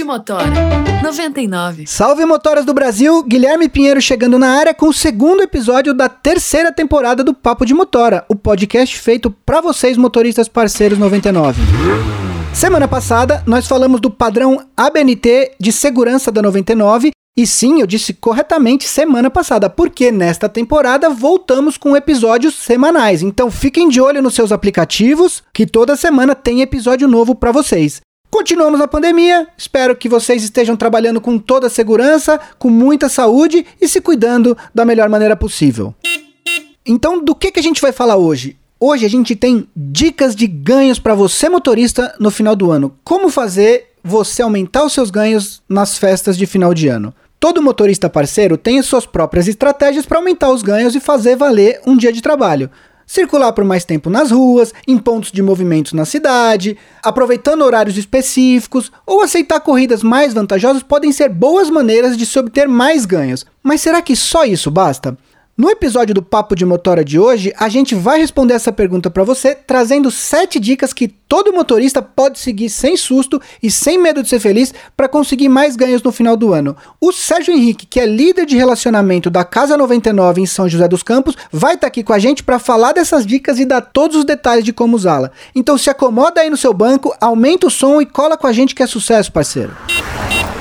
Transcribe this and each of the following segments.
de Motora 99. Salve motoras do Brasil, Guilherme Pinheiro chegando na área com o segundo episódio da terceira temporada do Papo de Motora, o podcast feito para vocês motoristas parceiros 99. Semana passada nós falamos do padrão ABNT de segurança da 99 e sim, eu disse corretamente semana passada, porque nesta temporada voltamos com episódios semanais. Então fiquem de olho nos seus aplicativos, que toda semana tem episódio novo para vocês. Continuamos a pandemia, espero que vocês estejam trabalhando com toda a segurança, com muita saúde e se cuidando da melhor maneira possível. Então, do que, que a gente vai falar hoje? Hoje a gente tem dicas de ganhos para você motorista no final do ano. Como fazer você aumentar os seus ganhos nas festas de final de ano. Todo motorista parceiro tem suas próprias estratégias para aumentar os ganhos e fazer valer um dia de trabalho. Circular por mais tempo nas ruas, em pontos de movimentos na cidade, aproveitando horários específicos ou aceitar corridas mais vantajosas podem ser boas maneiras de se obter mais ganhos. Mas será que só isso basta? No episódio do Papo de Motora de hoje, a gente vai responder essa pergunta para você, trazendo sete dicas que todo motorista pode seguir sem susto e sem medo de ser feliz para conseguir mais ganhos no final do ano. O Sérgio Henrique, que é líder de relacionamento da Casa 99 em São José dos Campos, vai estar tá aqui com a gente para falar dessas dicas e dar todos os detalhes de como usá-la. Então se acomoda aí no seu banco, aumenta o som e cola com a gente que é sucesso, parceiro.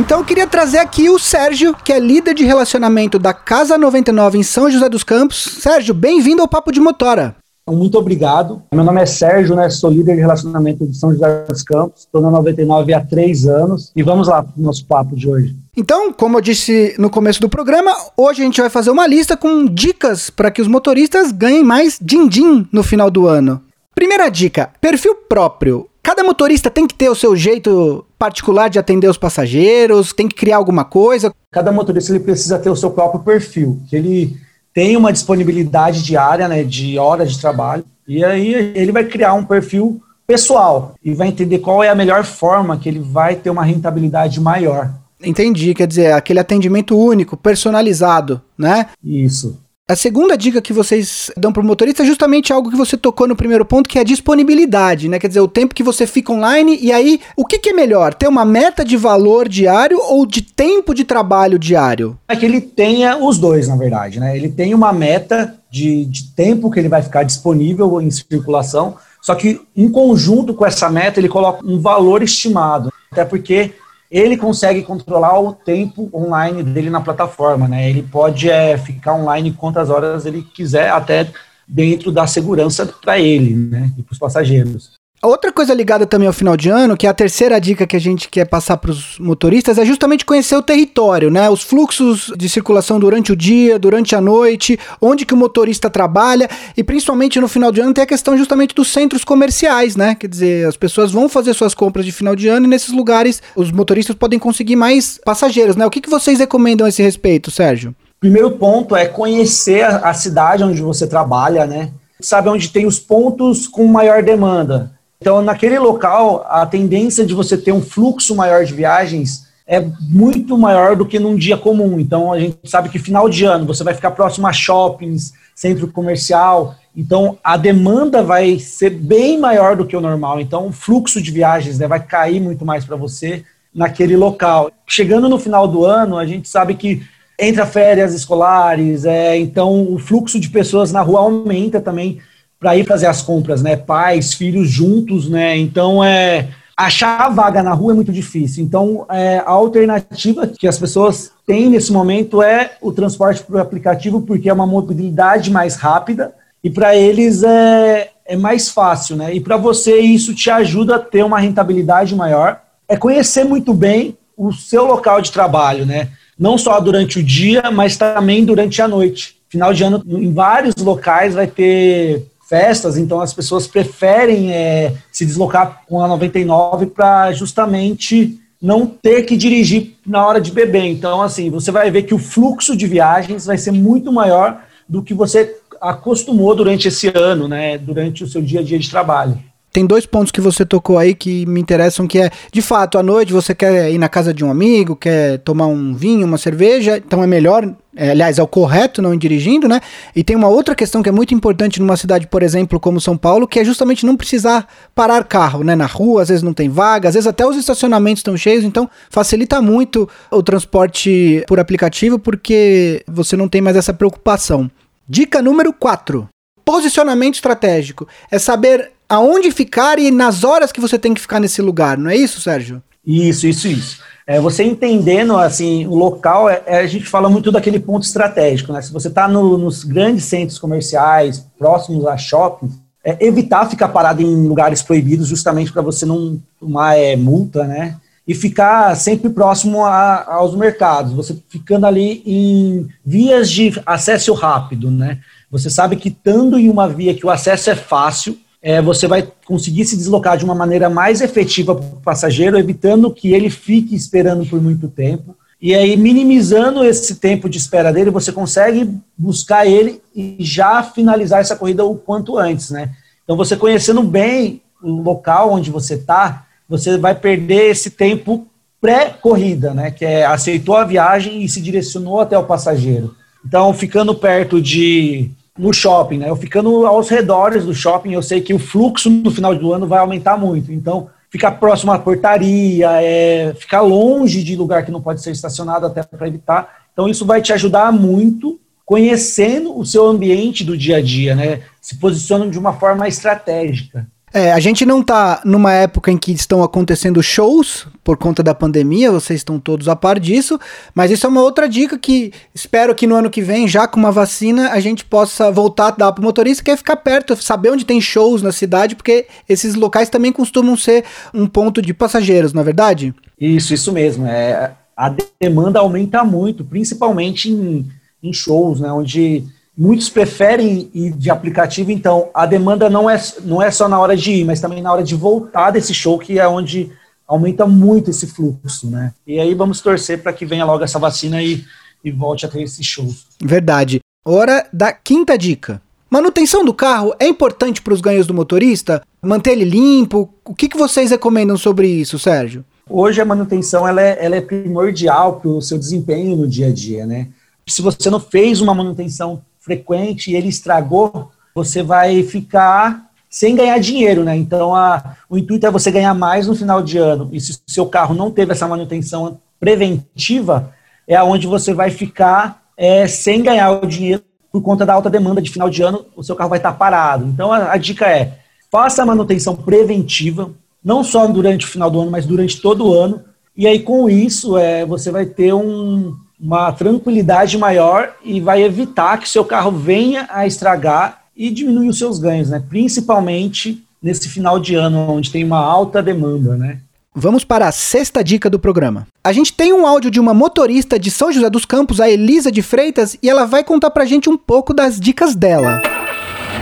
Então eu queria trazer aqui o Sérgio, que é líder de relacionamento da Casa 99 em São José dos Campos. Sérgio, bem-vindo ao Papo de Motora. Muito obrigado. Meu nome é Sérgio, né? Sou líder de relacionamento de São José dos Campos. Estou na 99 há três anos. E vamos lá para o nosso papo de hoje. Então, como eu disse no começo do programa, hoje a gente vai fazer uma lista com dicas para que os motoristas ganhem mais din-din no final do ano. Primeira dica: perfil próprio. Cada motorista tem que ter o seu jeito particular de atender os passageiros, tem que criar alguma coisa. Cada motorista ele precisa ter o seu próprio perfil, que ele tem uma disponibilidade diária, né, de horas de trabalho, e aí ele vai criar um perfil pessoal e vai entender qual é a melhor forma que ele vai ter uma rentabilidade maior. Entendi, quer dizer, aquele atendimento único, personalizado, né? Isso. A segunda dica que vocês dão para o motorista é justamente algo que você tocou no primeiro ponto, que é a disponibilidade, né? Quer dizer, o tempo que você fica online e aí, o que, que é melhor? Ter uma meta de valor diário ou de tempo de trabalho diário? É que ele tenha os dois, na verdade, né? Ele tem uma meta de, de tempo que ele vai ficar disponível em circulação, só que em conjunto com essa meta ele coloca um valor estimado, até porque ele consegue controlar o tempo online dele na plataforma, né? Ele pode é, ficar online quantas horas ele quiser, até dentro da segurança para ele, né? E para os passageiros. Outra coisa ligada também ao final de ano, que é a terceira dica que a gente quer passar para os motoristas, é justamente conhecer o território, né? Os fluxos de circulação durante o dia, durante a noite, onde que o motorista trabalha e principalmente no final de ano tem a questão justamente dos centros comerciais, né? Quer dizer, as pessoas vão fazer suas compras de final de ano e nesses lugares os motoristas podem conseguir mais passageiros, né? O que, que vocês recomendam a esse respeito, Sérgio? Primeiro ponto é conhecer a cidade onde você trabalha, né? Sabe onde tem os pontos com maior demanda então, naquele local, a tendência de você ter um fluxo maior de viagens é muito maior do que num dia comum. Então, a gente sabe que final de ano você vai ficar próximo a shoppings, centro comercial. Então, a demanda vai ser bem maior do que o normal. Então, o fluxo de viagens né, vai cair muito mais para você naquele local. Chegando no final do ano, a gente sabe que entra férias escolares, é, então o fluxo de pessoas na rua aumenta também para ir fazer as compras, né? Pais, filhos juntos, né? Então é achar a vaga na rua é muito difícil. Então é, a alternativa que as pessoas têm nesse momento é o transporte por aplicativo, porque é uma mobilidade mais rápida e para eles é, é mais fácil, né? E para você isso te ajuda a ter uma rentabilidade maior. É conhecer muito bem o seu local de trabalho, né? Não só durante o dia, mas também durante a noite. Final de ano, em vários locais vai ter festas, então as pessoas preferem é, se deslocar com a 99 para justamente não ter que dirigir na hora de beber. Então, assim, você vai ver que o fluxo de viagens vai ser muito maior do que você acostumou durante esse ano, né? Durante o seu dia a dia de trabalho. Tem dois pontos que você tocou aí que me interessam, que é, de fato, à noite você quer ir na casa de um amigo, quer tomar um vinho, uma cerveja, então é melhor É, aliás, é o correto não ir dirigindo, né? E tem uma outra questão que é muito importante numa cidade, por exemplo, como São Paulo, que é justamente não precisar parar carro, né? Na rua, às vezes não tem vaga, às vezes até os estacionamentos estão cheios, então facilita muito o transporte por aplicativo porque você não tem mais essa preocupação. Dica número 4. Posicionamento estratégico. É saber aonde ficar e nas horas que você tem que ficar nesse lugar, não é isso, Sérgio? Isso, isso, isso. É, você entendendo assim o local, é, é, a gente fala muito daquele ponto estratégico, né? Se você está no, nos grandes centros comerciais, próximos a shopping, é, evitar ficar parado em lugares proibidos, justamente para você não tomar é, multa, né? E ficar sempre próximo a, aos mercados, você ficando ali em vias de acesso rápido, né? Você sabe que estando em uma via que o acesso é fácil, é, você vai conseguir se deslocar de uma maneira mais efetiva para o passageiro, evitando que ele fique esperando por muito tempo. E aí, minimizando esse tempo de espera dele, você consegue buscar ele e já finalizar essa corrida o quanto antes, né? Então, você conhecendo bem o local onde você está, você vai perder esse tempo pré-corrida, né? Que é aceitou a viagem e se direcionou até o passageiro. Então, ficando perto de no shopping, né? Eu ficando aos redores do shopping, eu sei que o fluxo no final do ano vai aumentar muito. Então, ficar próximo à portaria, é, ficar longe de lugar que não pode ser estacionado até para evitar. Então, isso vai te ajudar muito conhecendo o seu ambiente do dia a dia, né? Se posicionando de uma forma estratégica. É, a gente não tá numa época em que estão acontecendo shows por conta da pandemia, vocês estão todos a par disso, mas isso é uma outra dica que espero que no ano que vem, já com uma vacina, a gente possa voltar a dar pro motorista, que é ficar perto, saber onde tem shows na cidade, porque esses locais também costumam ser um ponto de passageiros, não é verdade? Isso, isso mesmo. É, a demanda aumenta muito, principalmente em, em shows, né, onde Muitos preferem ir de aplicativo, então a demanda não é, não é só na hora de ir, mas também na hora de voltar desse show, que é onde aumenta muito esse fluxo, né? E aí vamos torcer para que venha logo essa vacina e, e volte a ter esse show. Verdade. Hora da quinta dica. Manutenção do carro é importante para os ganhos do motorista? Manter ele limpo? O que, que vocês recomendam sobre isso, Sérgio? Hoje a manutenção ela é, ela é primordial para o seu desempenho no dia a dia, né? Se você não fez uma manutenção frequente e ele estragou, você vai ficar sem ganhar dinheiro, né? Então, a, o intuito é você ganhar mais no final de ano. E se o seu carro não teve essa manutenção preventiva, é aonde você vai ficar é, sem ganhar o dinheiro por conta da alta demanda de final de ano, o seu carro vai estar parado. Então, a, a dica é, faça a manutenção preventiva, não só durante o final do ano, mas durante todo o ano. E aí, com isso, é, você vai ter um, uma tranquilidade maior e vai evitar que seu carro venha a estragar e diminuir os seus ganhos, né? Principalmente nesse final de ano, onde tem uma alta demanda, né? Vamos para a sexta dica do programa. A gente tem um áudio de uma motorista de São José dos Campos, a Elisa de Freitas, e ela vai contar pra gente um pouco das dicas dela.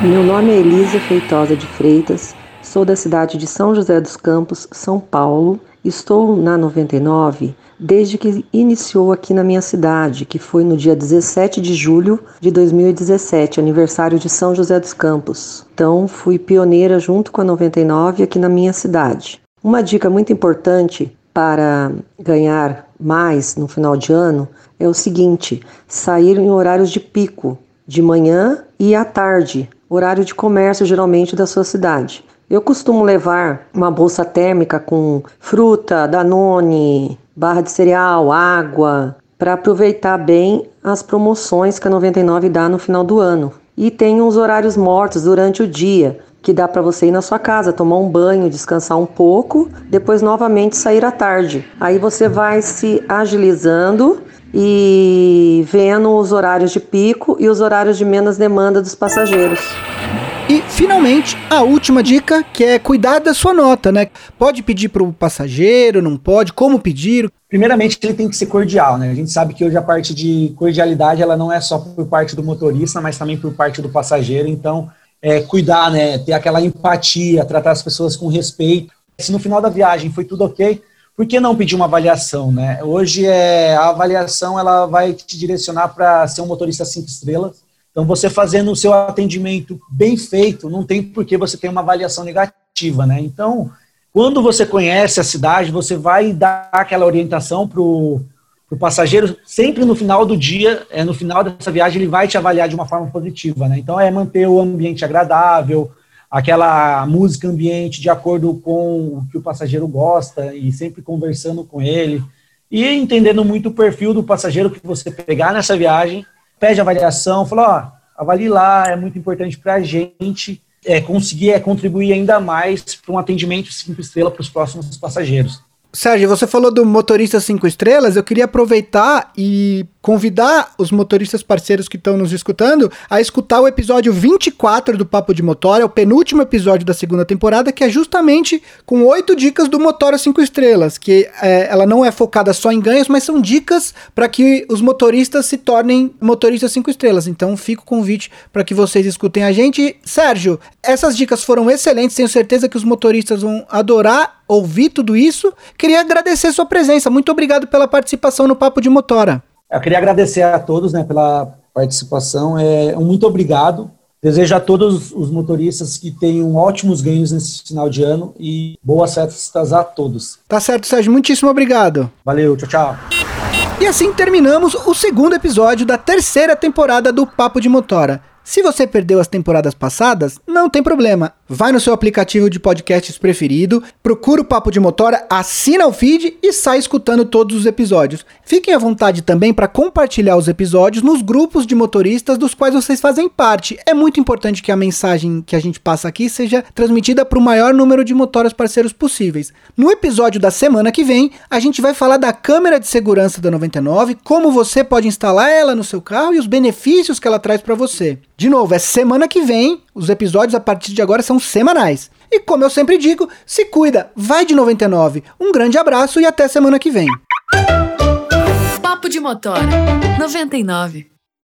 Meu nome é Elisa Feitosa de Freitas, sou da cidade de São José dos Campos, São Paulo. Estou na 99 desde que iniciou aqui na minha cidade, que foi no dia 17 de julho de 2017, aniversário de São José dos Campos. Então, fui pioneira junto com a 99 aqui na minha cidade. Uma dica muito importante para ganhar mais no final de ano é o seguinte: sair em horários de pico, de manhã e à tarde, horário de comércio geralmente da sua cidade. Eu costumo levar uma bolsa térmica com fruta, danone, barra de cereal, água, para aproveitar bem as promoções que a 99 dá no final do ano. E tem os horários mortos durante o dia, que dá para você ir na sua casa, tomar um banho, descansar um pouco, depois novamente sair à tarde. Aí você vai se agilizando e vendo os horários de pico e os horários de menos demanda dos passageiros. E, finalmente, a última dica, que é cuidar da sua nota, né? Pode pedir para o passageiro, não pode? Como pedir? Primeiramente, ele tem que ser cordial, né? A gente sabe que hoje a parte de cordialidade, ela não é só por parte do motorista, mas também por parte do passageiro. Então, é, cuidar, né? Ter aquela empatia, tratar as pessoas com respeito. Se no final da viagem foi tudo ok, por que não pedir uma avaliação, né? Hoje, é, a avaliação, ela vai te direcionar para ser um motorista cinco estrelas, então, você fazendo o seu atendimento bem feito, não tem por que você ter uma avaliação negativa, né? Então, quando você conhece a cidade, você vai dar aquela orientação para o passageiro, sempre no final do dia, é, no final dessa viagem, ele vai te avaliar de uma forma positiva, né? Então, é manter o ambiente agradável, aquela música ambiente de acordo com o que o passageiro gosta e sempre conversando com ele e entendendo muito o perfil do passageiro que você pegar nessa viagem, pede avaliação, fala, ó, avalie lá, é muito importante para a gente é, conseguir é, contribuir ainda mais para um atendimento cinco estrelas para os próximos passageiros. Sérgio, você falou do motorista cinco estrelas, eu queria aproveitar e convidar os motoristas parceiros que estão nos escutando a escutar o episódio 24 do Papo de Motora, é o penúltimo episódio da segunda temporada, que é justamente com oito dicas do Motora 5 estrelas, que é, ela não é focada só em ganhos, mas são dicas para que os motoristas se tornem motoristas 5 estrelas. Então fica o convite para que vocês escutem a gente. Sérgio, essas dicas foram excelentes, tenho certeza que os motoristas vão adorar ouvir tudo isso. Queria agradecer sua presença. Muito obrigado pela participação no Papo de Motora. Eu queria agradecer a todos né, pela participação. É, um muito obrigado. Desejo a todos os motoristas que tenham ótimos ganhos nesse final de ano e boas festas a todos. Tá certo, Sérgio. Muitíssimo obrigado. Valeu, tchau, tchau. E assim terminamos o segundo episódio da terceira temporada do Papo de Motora. Se você perdeu as temporadas passadas, não tem problema. Vai no seu aplicativo de podcasts preferido, procura o Papo de Motora, assina o feed e sai escutando todos os episódios. Fiquem à vontade também para compartilhar os episódios nos grupos de motoristas dos quais vocês fazem parte. É muito importante que a mensagem que a gente passa aqui seja transmitida para o maior número de motoras parceiros possíveis. No episódio da semana que vem, a gente vai falar da câmera de segurança da 99, como você pode instalar ela no seu carro e os benefícios que ela traz para você. De novo, é semana que vem, os episódios a partir de agora são semanais. E como eu sempre digo, se cuida, vai de 99. Um grande abraço e até semana que vem. Papo de Motora 99.